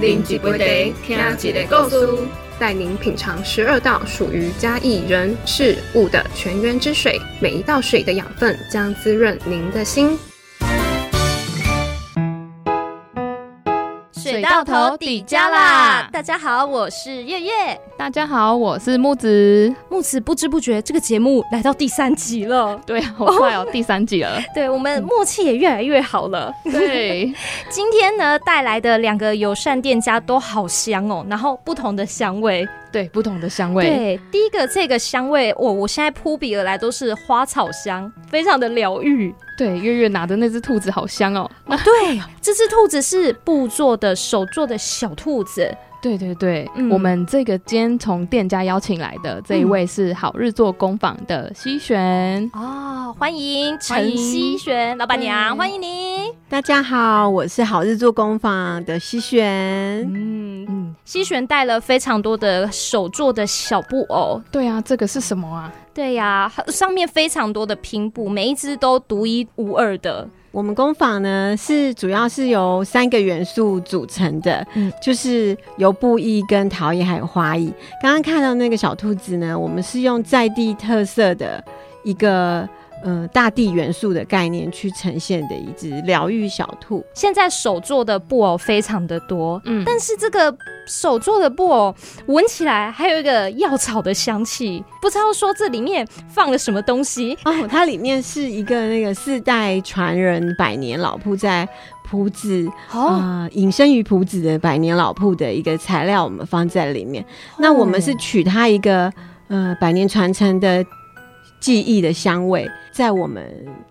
啉一杯茶，听一个故事，带您品尝十二道属于嘉义人事物的泉源之水，每一道水的养分将滋润您的心。到头底家啦！大家好，我是月月。大家好，我是木子。木子不知不觉，这个节目来到第三集了。对啊，好快哦，第三集了。对我们默契也越来越好了。对，今天呢带来的两个友善店家都好香哦，然后不同的香味。对，不同的香味。对，第一个这个香味，我我现在扑鼻而来都是花草香，非常的疗愈。对，月月拿的那只兔子好香哦。对，这只兔子是布做的，手做的小兔子。对对对，我们这个今天从店家邀请来的这一位是好日做工坊的西璇哦，欢迎陈西璇老板娘，欢迎您。大家好，我是好日做工坊的西璇。嗯嗯，西璇带了非常多的手做的小布偶。对啊，这个是什么啊？对呀，上面非常多的拼布，每一只都独一无二的。我们工坊呢是主要是由三个元素组成的，嗯，就是由布艺、跟陶艺还有花艺。刚刚看到那个小兔子呢，我们是用在地特色的一个。嗯，大地元素的概念去呈现的一只疗愈小兔。现在手做的布偶非常的多，嗯，但是这个手做的布偶闻起来还有一个药草的香气，不知道说这里面放了什么东西哦。它里面是一个那个四代传人百年老铺在铺子啊，隐身于铺子的百年老铺的一个材料，我们放在里面。那我们是取它一个呃百年传承的。记忆的香味，在我们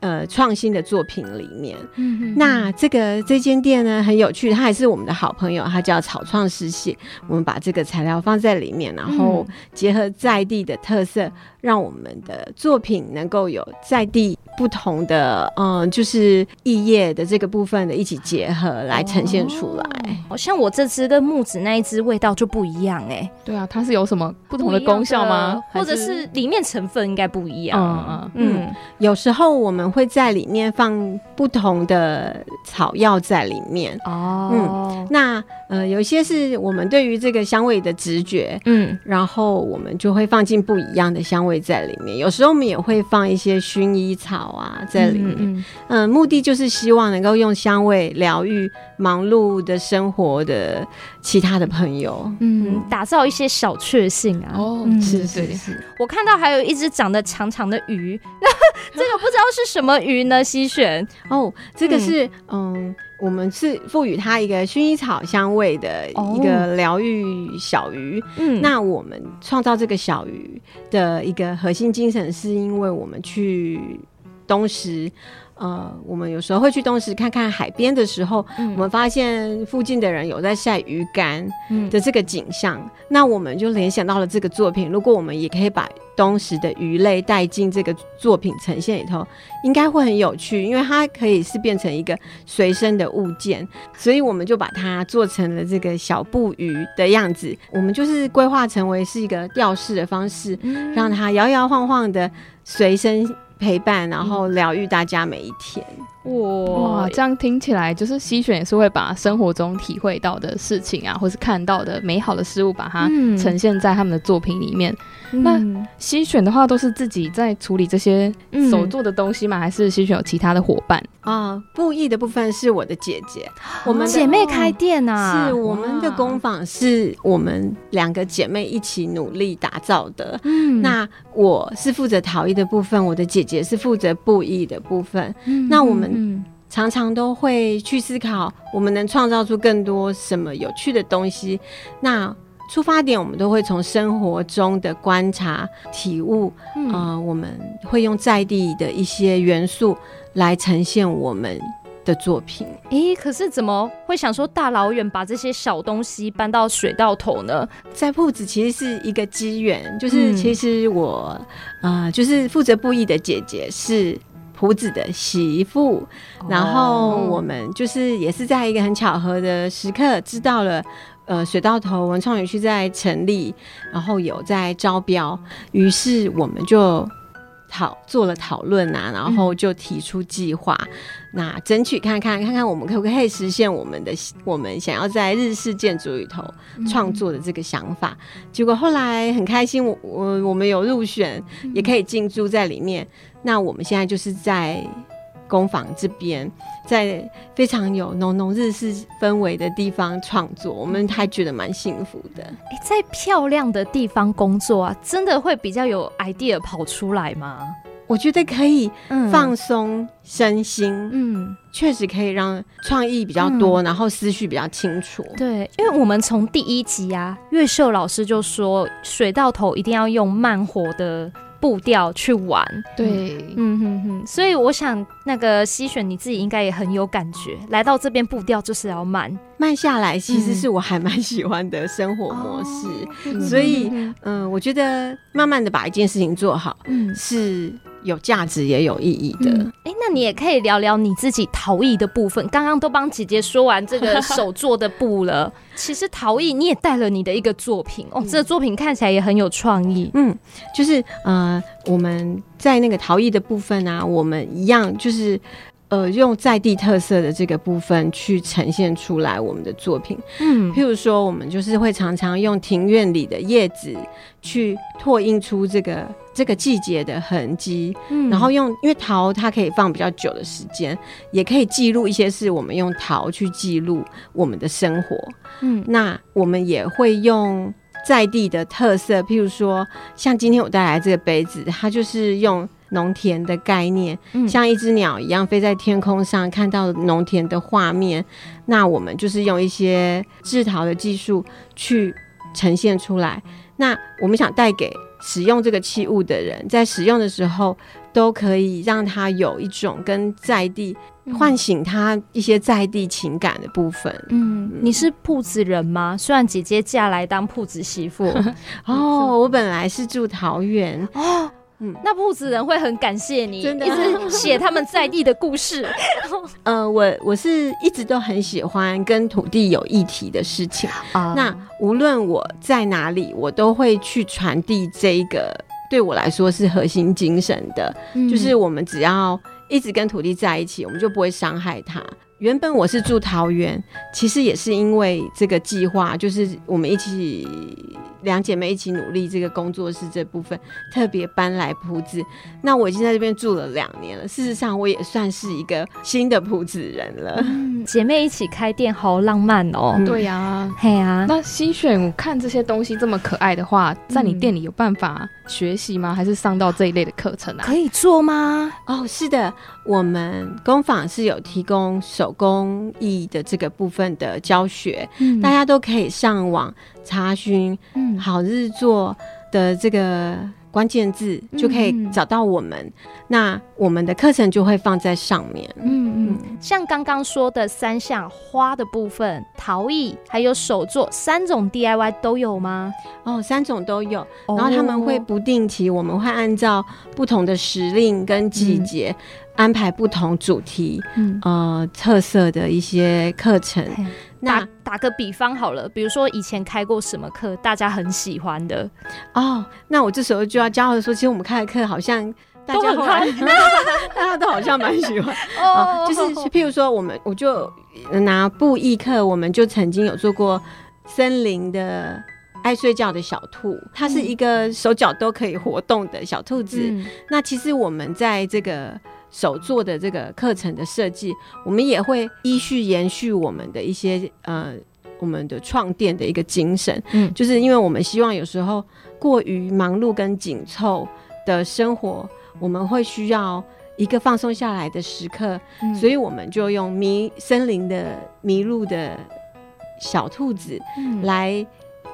呃创新的作品里面。嗯，那这个这间店呢很有趣，它也是我们的好朋友，它叫草创世系。我们把这个材料放在里面，然后结合在地的特色，让我们的作品能够有在地。不同的嗯，就是异业的这个部分的一起结合来呈现出来。好像我这支跟木子那一支味道就不一样哎。对啊，它是有什么不同的功效吗？或者是里面成分应该不一样？嗯嗯嗯。有时候我们会在里面放不同的草药在里面哦。嗯，那呃，有一些是我们对于这个香味的直觉，嗯，然后我们就会放进不一样的香味在里面。有时候我们也会放一些薰衣草。啊，在里面，嗯，目的就是希望能够用香味疗愈忙碌的生活的其他的朋友，嗯，打造一些小确幸啊。哦，是是是。我看到还有一只长得长长的鱼，那这个不知道是什么鱼呢？西璇，哦，这个是，嗯，我们是赋予它一个薰衣草香味的一个疗愈小鱼。嗯，那我们创造这个小鱼的一个核心精神，是因为我们去。东石，呃，我们有时候会去东石看看海边的时候，我们发现附近的人有在晒鱼干的这个景象，那我们就联想到了这个作品。如果我们也可以把东石的鱼类带进这个作品呈现里头，应该会很有趣，因为它可以是变成一个随身的物件，所以我们就把它做成了这个小布鱼的样子。我们就是规划成为是一个吊饰的方式，让它摇摇晃晃的随身。陪伴，然后疗愈大家每一天。哇，这样听起来就是西选也是会把生活中体会到的事情啊，或是看到的美好的事物，把它呈现在他们的作品里面。那西选的话，都是自己在处理这些手做的东西吗？还是西选有其他的伙伴啊？布艺的部分是我的姐姐，我们姐妹开店啊，是我们的工坊是我们两个姐妹一起努力打造的。嗯，那我是负责陶艺的部分，我的姐姐是负责布艺的部分。那我们常常都会去思考，我们能创造出更多什么有趣的东西。那出发点，我们都会从生活中的观察、体悟，啊，我们会用在地的一些元素来呈现我们的作品。诶，可是怎么会想说大老远把这些小东西搬到水稻头呢？在铺子其实是一个机缘，就是其实我啊，就是负责布艺的姐姐是胡子的媳妇，然后我们就是也是在一个很巧合的时刻知道了。呃，水稻头文创园区在成立，然后有在招标，于是我们就讨做了讨论啊，然后就提出计划。那争取看看，看看我们可不可以实现我们的我们想要在日式建筑里头创作的这个想法。结果后来很开心，我我我们有入选，也可以进驻在里面。那我们现在就是在。工坊这边，在非常有浓浓日式氛围的地方创作，我们还觉得蛮幸福的。哎，在漂亮的地方工作啊，真的会比较有 idea 跑出来吗？我觉得可以放松身心，嗯，确实可以让创意比较多，然后思绪比较清楚。对，因为我们从第一集啊，月秀老师就说，水到头一定要用慢活的。步调去玩，对，嗯哼哼，所以我想那个西选你自己应该也很有感觉，来到这边步调就是要慢。慢下来，其实是我还蛮喜欢的生活模式，所以嗯，我觉得慢慢的把一件事情做好，嗯，是。有价值也有意义的。哎，那你也可以聊聊你自己陶艺的部分。刚刚都帮姐姐说完这个手做的布了，其实陶艺你也带了你的一个作品哦，这个作品看起来也很有创意。嗯，就是呃，我们在那个陶艺的部分啊，我们一样就是。呃，用在地特色的这个部分去呈现出来我们的作品。嗯，譬如说，我们就是会常常用庭院里的叶子去拓印出这个这个季节的痕迹。嗯，然后用，因为桃它可以放比较久的时间，也可以记录一些是我们用桃去记录我们的生活。嗯，那我们也会用在地的特色，譬如说，像今天我带来这个杯子，它就是用。农田的概念，像一只鸟一样飞在天空上，看到农田的画面。那我们就是用一些制陶的技术去呈现出来。那我们想带给使用这个器物的人，在使用的时候，都可以让他有一种跟在地唤醒他一些在地情感的部分。嗯，你是铺子人吗？虽然姐姐嫁来当铺子媳妇。哦，我本来是住桃园。哦。那铺子人会很感谢你，一直写他们在地的故事。呃，我我是一直都很喜欢跟土地有议题的事情啊。那无论我在哪里，我都会去传递这一个对我来说是核心精神的，就是我们只要一直跟土地在一起，我们就不会伤害它。原本我是住桃园，其实也是因为这个计划，就是我们一起两姐妹一起努力这个工作室这部分，特别搬来埔子。那我已经在这边住了两年了，事实上我也算是一个新的埔子人了。姐妹一起开店，好浪漫哦！对呀，嘿呀。那新选看这些东西这么可爱的话，在你店里有办法学习吗？还是上到这一类的课程啊？可以做吗？哦，是的，我们工坊是有提供手。工艺的这个部分的教学，大家都可以上网查询“好日做”的这个关键字，就可以找到我们。那我们的课程就会放在上面。嗯嗯，像刚刚说的三项花的部分，陶艺还有手作三种 DIY 都有吗？哦，三种都有。然后他们会不定期，我们会按照不同的时令跟季节。安排不同主题，呃，特色的一些课程。打打个比方好了，比如说以前开过什么课，大家很喜欢的哦。那我这时候就要骄傲的说，其实我们开的课好像大家后来 大家都好像蛮喜欢 哦。就是譬如说，我们我就拿布艺课，我们就曾经有做过森林的爱睡觉的小兔，它是一个手脚都可以活动的小兔子。那其实我们在这个。手做的这个课程的设计，我们也会依序延续我们的一些呃，我们的创店的一个精神，嗯，就是因为我们希望有时候过于忙碌跟紧凑的生活，我们会需要一个放松下来的时刻，所以我们就用迷森林的迷路的小兔子来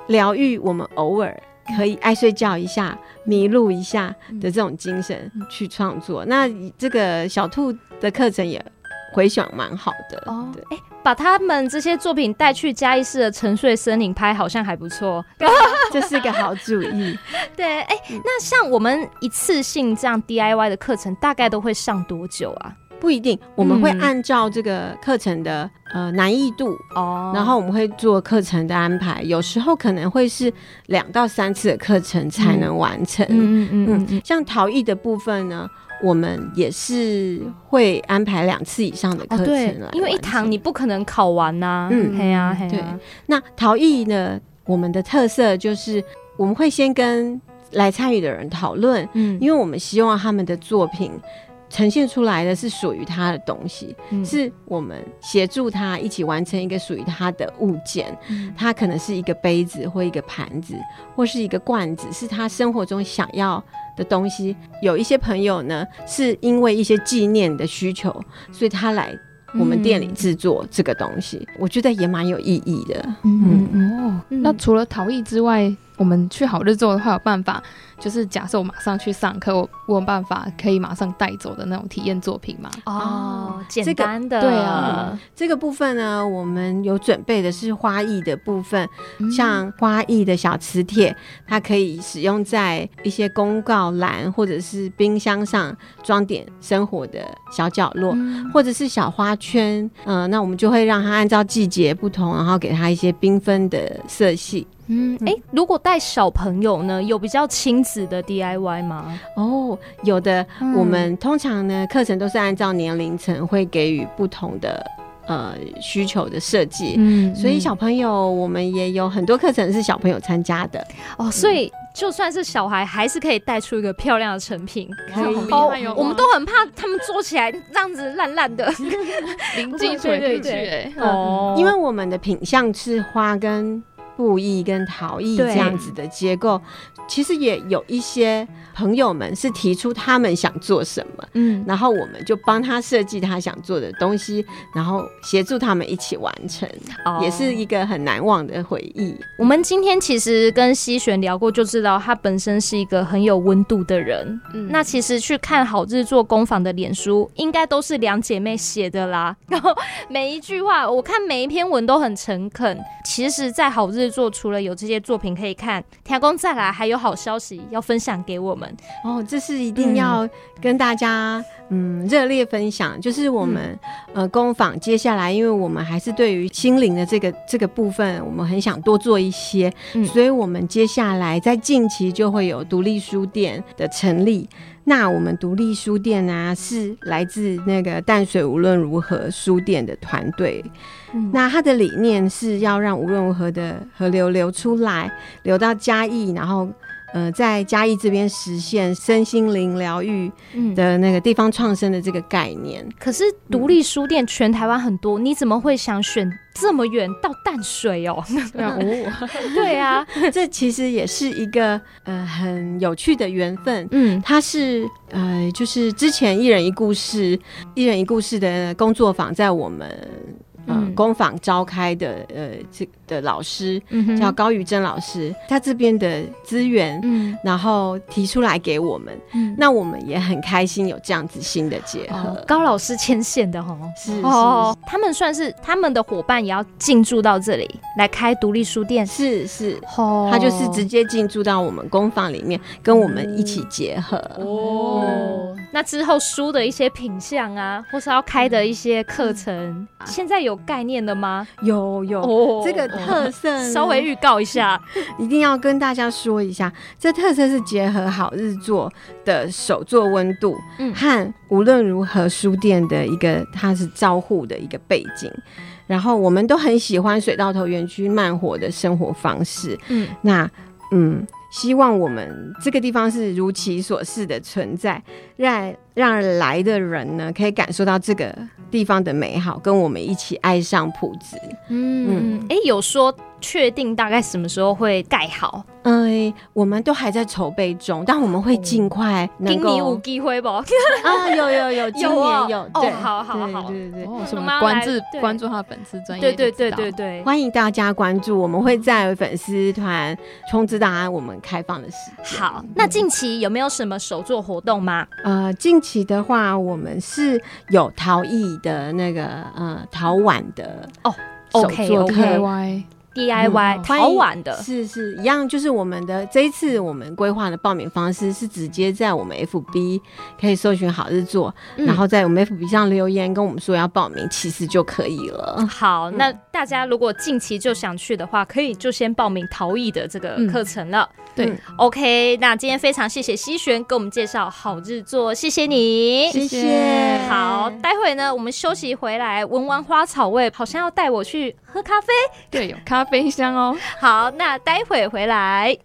疗愈我们偶尔。可以爱睡觉一下、迷路一下的这种精神去创作，那这个小兔的课程也回响蛮好的哦。哎，把他们这些作品带去嘉义市的沉睡森林拍，好像还不错，这是个好主意。对，哎，那像我们一次性这样 DIY 的课程，大概都会上多久啊？不一定，我们会按照这个课程的呃难易度哦，然后我们会做课程的安排。有时候可能会是两到三次的课程才能完成。嗯嗯嗯。像陶艺的部分呢，我们也是会安排两次以上的课程了，因为一堂你不可能考完呐。嗯，嘿呀，嘿对。那陶艺呢？我们的特色就是我们会先跟来参与的人讨论，嗯，因为我们希望他们的作品。呈现出来的是属于他的东西，是我们协助他一起完成一个属于他的物件。他可能是一个杯子，或一个盘子，或是一个罐子，是他生活中想要的东西。有一些朋友呢，是因为一些纪念的需求，所以他来我们店里制作这个东西，我觉得也蛮有意义的。嗯哦，那除了陶艺之外，我们去好日做的话，有办法。就是假设我马上去上课，我我有办法可以马上带走的那种体验作品嘛？哦，简单的，对啊，这个部分呢，我们有准备的是花艺的部分，像花艺的小磁铁，它可以使用在一些公告栏或者是冰箱上装点生活的小角落，或者是小花圈，嗯，那我们就会让它按照季节不同，然后给它一些缤纷的色系。嗯，哎，如果带小朋友呢，有比较亲子的 DIY 吗？哦，有的。我们通常呢，课程都是按照年龄层会给予不同的呃需求的设计。嗯，所以小朋友我们也有很多课程是小朋友参加的。哦，所以就算是小孩，还是可以带出一个漂亮的成品。可以。哦，我们都很怕他们做起来这样子烂烂的，零进水对对。哦，因为我们的品相是花跟。布艺跟陶艺这样子的结构，其实也有一些朋友们是提出他们想做什么，嗯，然后我们就帮他设计他想做的东西，然后协助他们一起完成，也是一个很难忘的回忆。我们今天其实跟西璇聊过，就知道他本身是一个很有温度的人。嗯，那其实去看好日做工坊的脸书，应该都是两姐妹写的啦。然后每一句话，我看每一篇文都很诚恳。其实，在好日。做除了有这些作品可以看，天公再来还有好消息要分享给我们。哦，这是一定要跟大家嗯热烈分享，就是我们呃工坊接下来，因为我们还是对于心灵的这个这个部分，我们很想多做一些，所以我们接下来在近期就会有独立书店的成立。那我们独立书店呢，是来自那个淡水无论如何书店的团队。那他的理念是要让无论如何的河流流出来，流到嘉义，然后。呃，在嘉义这边实现身心灵疗愈的那个地方创生的这个概念。可是独立书店全台湾很多，你怎么会想选这么远到淡水哦？对啊，这其实也是一个呃很有趣的缘分。嗯，它是呃就是之前一人一故事一人一故事的工作坊，在我们。嗯，工坊召开的呃，这的老师叫高宇珍老师，他这边的资源，嗯，然后提出来给我们，嗯，那我们也很开心有这样子新的结合。高老师牵线的哦，是哦，他们算是他们的伙伴，也要进驻到这里来开独立书店，是是，哦，他就是直接进驻到我们工坊里面，跟我们一起结合。哦，那之后书的一些品相啊，或是要开的一些课程，现在有。概念的吗？有有，这个特色 稍微预告一下，一定要跟大家说一下，这特色是结合好日作的手作温度，嗯，和无论如何书店的一个它是招呼的一个背景，然后我们都很喜欢水稻头园区慢活的生活方式，嗯，那嗯。希望我们这个地方是如其所示的存在，让让来的人呢可以感受到这个地方的美好，跟我们一起爱上埔子。嗯，哎，有说。确定大概什么时候会盖好？嗯，我们都还在筹备中，但我们会尽快能够。有机会不？啊，有有有，今年有。哦，好好好，对对对。什么关注关注他的粉丝专业？对对对对对，欢迎大家关注，我们会在粉丝团通知大家我们开放的时间。好，那近期有没有什么手作活动吗？呃，近期的话，我们是有陶艺的那个呃陶碗的哦，OK OK。DIY 陶碗的，是是一样，就是我们的这一次我们规划的报名方式是直接在我们 FB 可以搜寻好日做，然后在我们 FB 上留言跟我们说要报名，其实就可以了。好，那大家如果近期就想去的话，可以就先报名陶艺的这个课程了。对，OK，那今天非常谢谢西璇给我们介绍好日作，谢谢你，谢谢。好，待会呢，我们休息回来，闻完花草味，好像要带我去喝咖啡，对，有咖啡香哦。好，那待会回来。